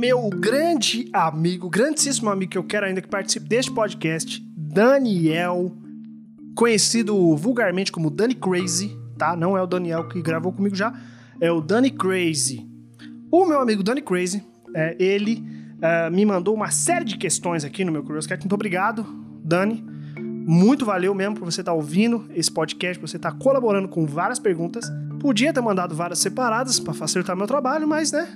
meu grande amigo, grandíssimo amigo que eu quero ainda que participe deste podcast, Daniel, conhecido vulgarmente como Dani Crazy, tá? Não é o Daniel que gravou comigo já, é o Dani Crazy. O meu amigo Dani Crazy, é, ele uh, me mandou uma série de questões aqui no meu Curious Cat. Muito obrigado, Dani. Muito valeu mesmo por você estar tá ouvindo esse podcast, por você estar tá colaborando com várias perguntas. Podia ter mandado várias separadas para facilitar meu trabalho, mas né,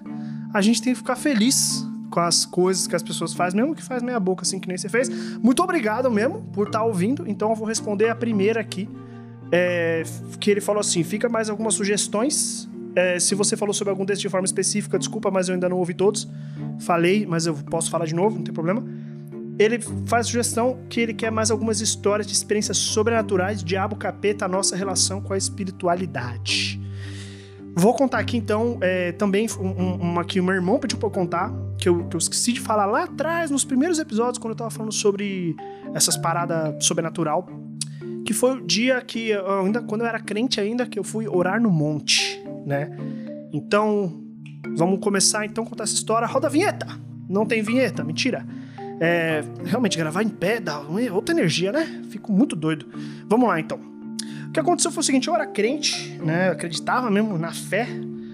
a gente tem que ficar feliz com as coisas que as pessoas fazem, mesmo que faz meia boca assim que nem você fez. Muito obrigado mesmo por estar tá ouvindo. Então eu vou responder a primeira aqui, é, que ele falou assim: fica mais algumas sugestões. É, se você falou sobre algum desses de forma específica, desculpa, mas eu ainda não ouvi todos. Falei, mas eu posso falar de novo, não tem problema ele faz sugestão que ele quer mais algumas histórias de experiências sobrenaturais, diabo, capeta, a nossa relação com a espiritualidade. Vou contar aqui então é, também um, uma que o meu irmão pediu pra eu contar, que eu, que eu esqueci de falar lá atrás, nos primeiros episódios, quando eu tava falando sobre essas paradas sobrenatural. Que foi o dia que, ainda, quando eu era crente ainda, que eu fui orar no monte, né? Então, vamos começar então a contar essa história. Roda a vinheta! Não tem vinheta, mentira. É, realmente, gravar em pé dá outra energia, né? Fico muito doido. Vamos lá, então. Que aconteceu foi o seguinte: eu era crente, né? Eu acreditava mesmo na fé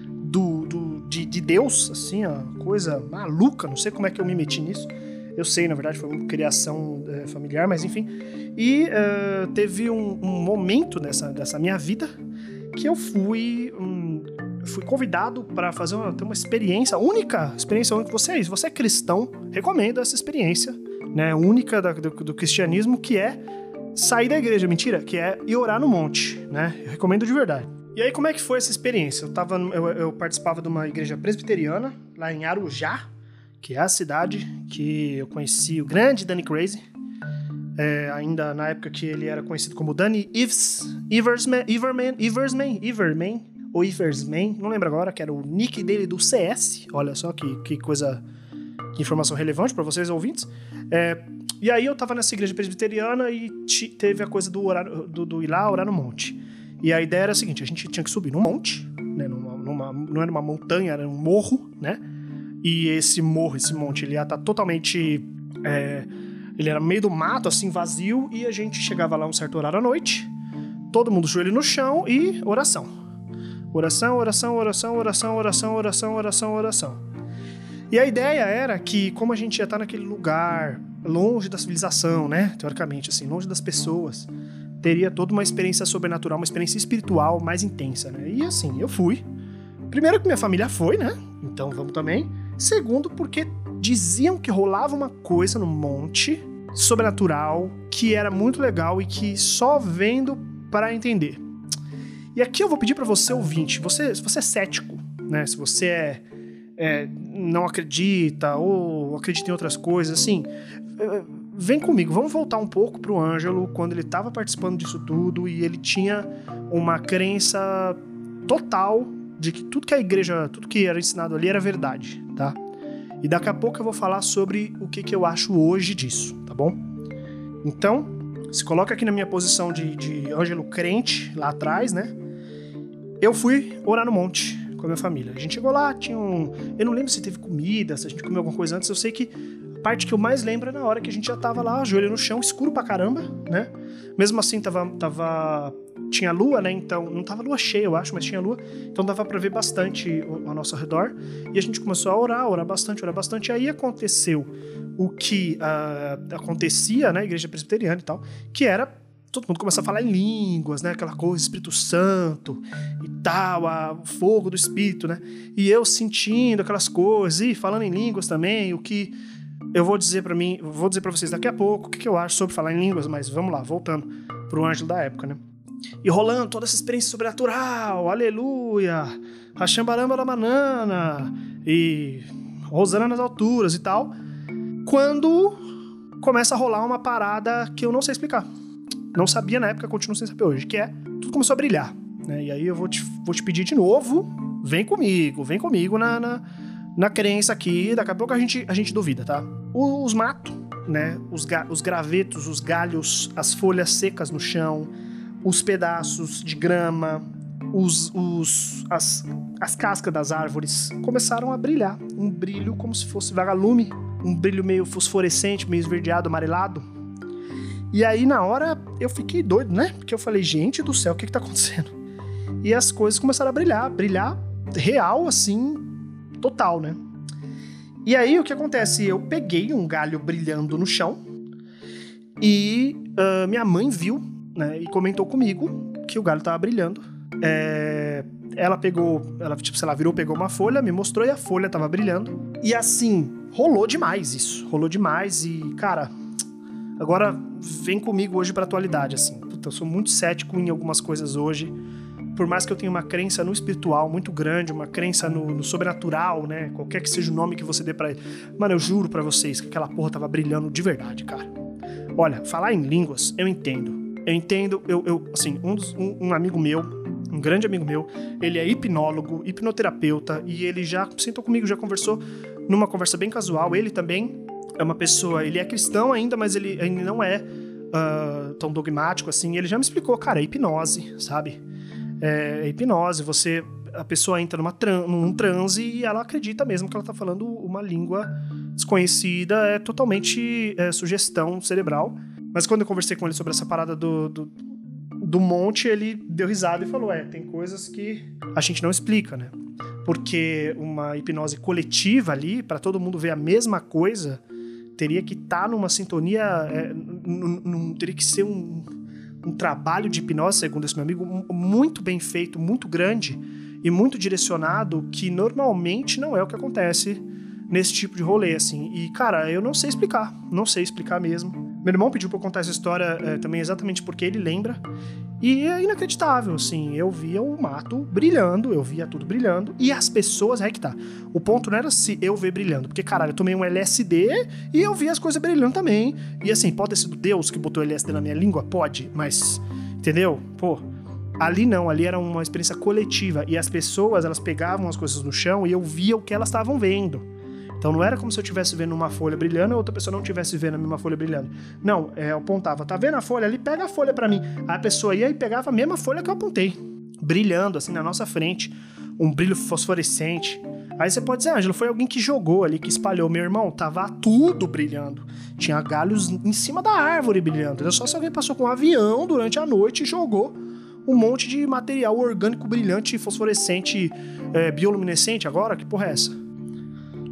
do, do de, de, Deus, assim, ó, coisa maluca. Não sei como é que eu me meti nisso. Eu sei, na verdade, foi uma criação é, familiar, mas enfim. E uh, teve um, um, momento dessa, dessa minha vida que eu fui. Um, fui convidado para fazer uma, ter uma experiência, única experiência única. Você é você é cristão, recomendo essa experiência, né, única do, do, cristianismo, que é sair da igreja, mentira, que é ir orar no monte, né? Eu recomendo de verdade. E aí, como é que foi essa experiência? Eu, tava, eu, eu participava de uma igreja presbiteriana, lá em Arujá, que é a cidade que eu conheci o grande Danny Crazy, é, ainda na época que ele era conhecido como Danny Ives, Iversman, Iverman, Iversman, Iverman, ou Iversman, não lembro agora, que era o nick dele do CS. Olha só que, que coisa, que informação relevante para vocês ouvintes. É, e aí eu tava nessa igreja presbiteriana e teve a coisa do, do, do ir lá orar no monte. E a ideia era a seguinte: a gente tinha que subir num monte, né, numa, numa, não era uma montanha, era um morro, né? E esse morro, esse monte, ele ia estar tá totalmente. É, ele era meio do mato, assim, vazio, e a gente chegava lá um certo horário à noite, todo mundo joelho no chão e oração. Oração, oração, oração, oração, oração, oração, oração, oração. E a ideia era que, como a gente ia estar naquele lugar, longe da civilização, né? Teoricamente, assim, longe das pessoas, teria toda uma experiência sobrenatural, uma experiência espiritual mais intensa, né? E assim, eu fui. Primeiro que minha família foi, né? Então vamos também. Segundo, porque diziam que rolava uma coisa no monte sobrenatural que era muito legal e que só vendo para entender. E aqui eu vou pedir para você, ouvinte, você, se você é cético, né? Se você é, é, não acredita ou acredita em outras coisas, assim, vem comigo, vamos voltar um pouco pro Ângelo quando ele estava participando disso tudo e ele tinha uma crença total de que tudo que a igreja, tudo que era ensinado ali era verdade, tá? E daqui a pouco eu vou falar sobre o que, que eu acho hoje disso, tá bom? Então, se coloca aqui na minha posição de, de Ângelo crente lá atrás, né? Eu fui orar no monte com a minha família. A gente chegou lá, tinha um. Eu não lembro se teve comida, se a gente comeu alguma coisa antes. Eu sei que parte que eu mais lembro é na hora que a gente já tava lá, joelho no chão, escuro pra caramba, né? Mesmo assim, tava. tava tinha lua, né? Então, não tava lua cheia, eu acho, mas tinha lua. Então dava para ver bastante ao nosso redor. E a gente começou a orar, orar bastante, orar bastante. E aí aconteceu o que uh, acontecia na igreja presbiteriana e tal, que era todo mundo começa a falar em línguas, né? Aquela coisa, Espírito Santo e tal, a, o fogo do Espírito, né? E eu sentindo aquelas coisas e falando em línguas também, o que eu vou dizer para mim, vou dizer para vocês daqui a pouco o que, que, eu acho sobre falar em línguas, mas vamos lá, voltando pro ângelo da época, né? E rolando toda essa experiência sobrenatural, aleluia, Rachambaramba da banana e Rosana nas alturas e tal, quando começa a rolar uma parada que eu não sei explicar não sabia na época, continuo sem saber hoje, que é tudo começou a brilhar. Né? E aí eu vou te, vou te pedir de novo, vem comigo, vem comigo na, na, na crença aqui, daqui a pouco a gente, a gente duvida, tá? Os matos, né? Os, os gravetos, os galhos, as folhas secas no chão, os pedaços de grama, os, os, as, as cascas das árvores começaram a brilhar. Um brilho como se fosse vagalume, um brilho meio fosforescente, meio esverdeado, amarelado. E aí, na hora, eu fiquei doido, né? Porque eu falei, gente do céu, o que, que tá acontecendo? E as coisas começaram a brilhar, brilhar real, assim, total, né? E aí, o que acontece? Eu peguei um galho brilhando no chão e uh, minha mãe viu, né? E comentou comigo que o galho tava brilhando. É, ela pegou, ela, tipo, sei lá, virou, pegou uma folha, me mostrou e a folha tava brilhando. E assim, rolou demais isso. Rolou demais e, cara, agora vem comigo hoje pra atualidade, assim. Puta, eu sou muito cético em algumas coisas hoje. Por mais que eu tenha uma crença no espiritual muito grande, uma crença no, no sobrenatural, né? Qualquer que seja o nome que você dê para ele. Mano, eu juro para vocês que aquela porra tava brilhando de verdade, cara. Olha, falar em línguas, eu entendo. Eu entendo, eu, eu assim, um, dos, um, um amigo meu, um grande amigo meu, ele é hipnólogo, hipnoterapeuta, e ele já sentou comigo, já conversou numa conversa bem casual. Ele também é uma pessoa, ele é cristão ainda, mas ele, ele não é uh, tão dogmático assim. Ele já me explicou, cara, é hipnose, sabe? É, é hipnose, você. A pessoa entra numa tran num transe e ela acredita mesmo que ela tá falando uma língua desconhecida, é totalmente é, sugestão cerebral. Mas quando eu conversei com ele sobre essa parada do, do, do monte, ele deu risada e falou: É, tem coisas que a gente não explica, né? Porque uma hipnose coletiva ali, para todo mundo ver a mesma coisa, teria que estar tá numa sintonia, é, teria que ser um, um trabalho de hipnose, segundo esse meu amigo, muito bem feito, muito grande e muito direcionado, que normalmente não é o que acontece nesse tipo de rolê, assim. E, cara, eu não sei explicar, não sei explicar mesmo. Meu irmão pediu pra eu contar essa história é, também exatamente porque ele lembra. E é inacreditável, assim. Eu via o mato brilhando, eu via tudo brilhando. E as pessoas, é que tá. O ponto não era se eu ver brilhando, porque, caralho, eu tomei um LSD e eu vi as coisas brilhando também. E assim, pode ter sido Deus que botou LSD na minha língua? Pode, mas. Entendeu? Pô. Ali não, ali era uma experiência coletiva. E as pessoas, elas pegavam as coisas no chão e eu via o que elas estavam vendo. Então não era como se eu estivesse vendo uma folha brilhando e outra pessoa não estivesse vendo a mesma folha brilhando. Não, é, eu apontava, tá vendo a folha ali? Pega a folha para mim. Aí a pessoa ia e pegava a mesma folha que eu apontei, brilhando assim na nossa frente, um brilho fosforescente. Aí você pode dizer, Ângelo, foi alguém que jogou ali, que espalhou. Meu irmão, tava tudo brilhando. Tinha galhos em cima da árvore brilhando. Era só se alguém passou com um avião durante a noite e jogou um monte de material orgânico brilhante, fosforescente, é, bioluminescente agora? Que porra é essa?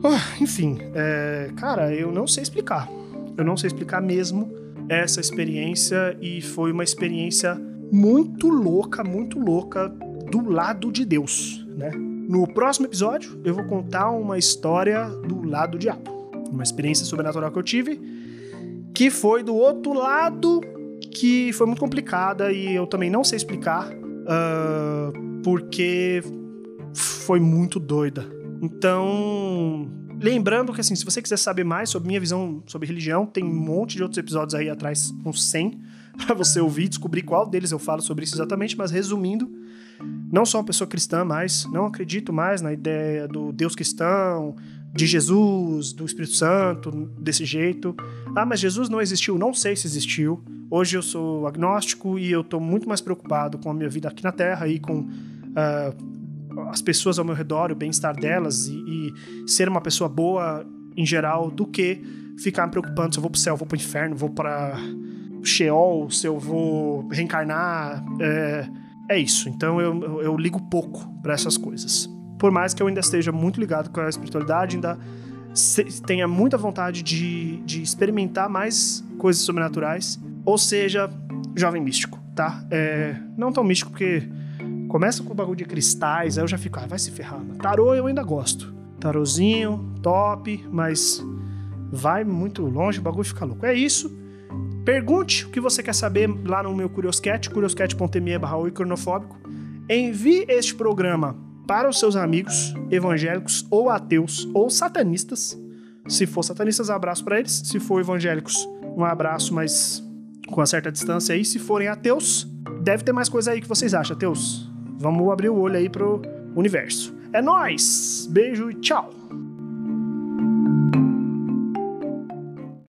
Oh, enfim, é, cara, eu não sei explicar. Eu não sei explicar mesmo essa experiência e foi uma experiência muito louca, muito louca do lado de Deus, né? No próximo episódio eu vou contar uma história do lado do diabo, uma experiência sobrenatural que eu tive, que foi do outro lado, que foi muito complicada e eu também não sei explicar, uh, porque foi muito doida. Então, lembrando que assim, se você quiser saber mais sobre minha visão sobre religião, tem um monte de outros episódios aí atrás, uns 100, para você ouvir, descobrir qual deles eu falo sobre isso exatamente, mas resumindo, não sou uma pessoa cristã mais, não acredito mais na ideia do Deus cristão, de Jesus, do Espírito Santo, desse jeito. Ah, mas Jesus não existiu, não sei se existiu. Hoje eu sou agnóstico e eu estou muito mais preocupado com a minha vida aqui na Terra e com uh, as pessoas ao meu redor, o bem-estar delas e, e, ser uma pessoa boa em geral do que ficar me preocupando se eu vou pro céu, vou pro inferno, vou para Sheol, se eu vou reencarnar. É, é isso. Então eu, eu, ligo pouco para essas coisas. Por mais que eu ainda esteja muito ligado com a espiritualidade, ainda tenha muita vontade de, de experimentar mais coisas sobrenaturais, ou seja, jovem místico, tá? É, não tão místico porque Começa com o bagulho de cristais, aí eu já fico, ah, vai se ferrar. Tarô eu ainda gosto. Tarozinho, top, mas vai muito longe, o bagulho fica louco. É isso. Pergunte o que você quer saber lá no meu Curioscat, curioscat.me barra. Envie este programa para os seus amigos evangélicos ou ateus ou satanistas. Se for satanistas, abraço para eles. Se for evangélicos, um abraço, mas com uma certa distância aí. Se forem ateus, deve ter mais coisa aí que vocês acham, ateus. Vamos abrir o olho aí pro universo. É nós. Beijo e tchau.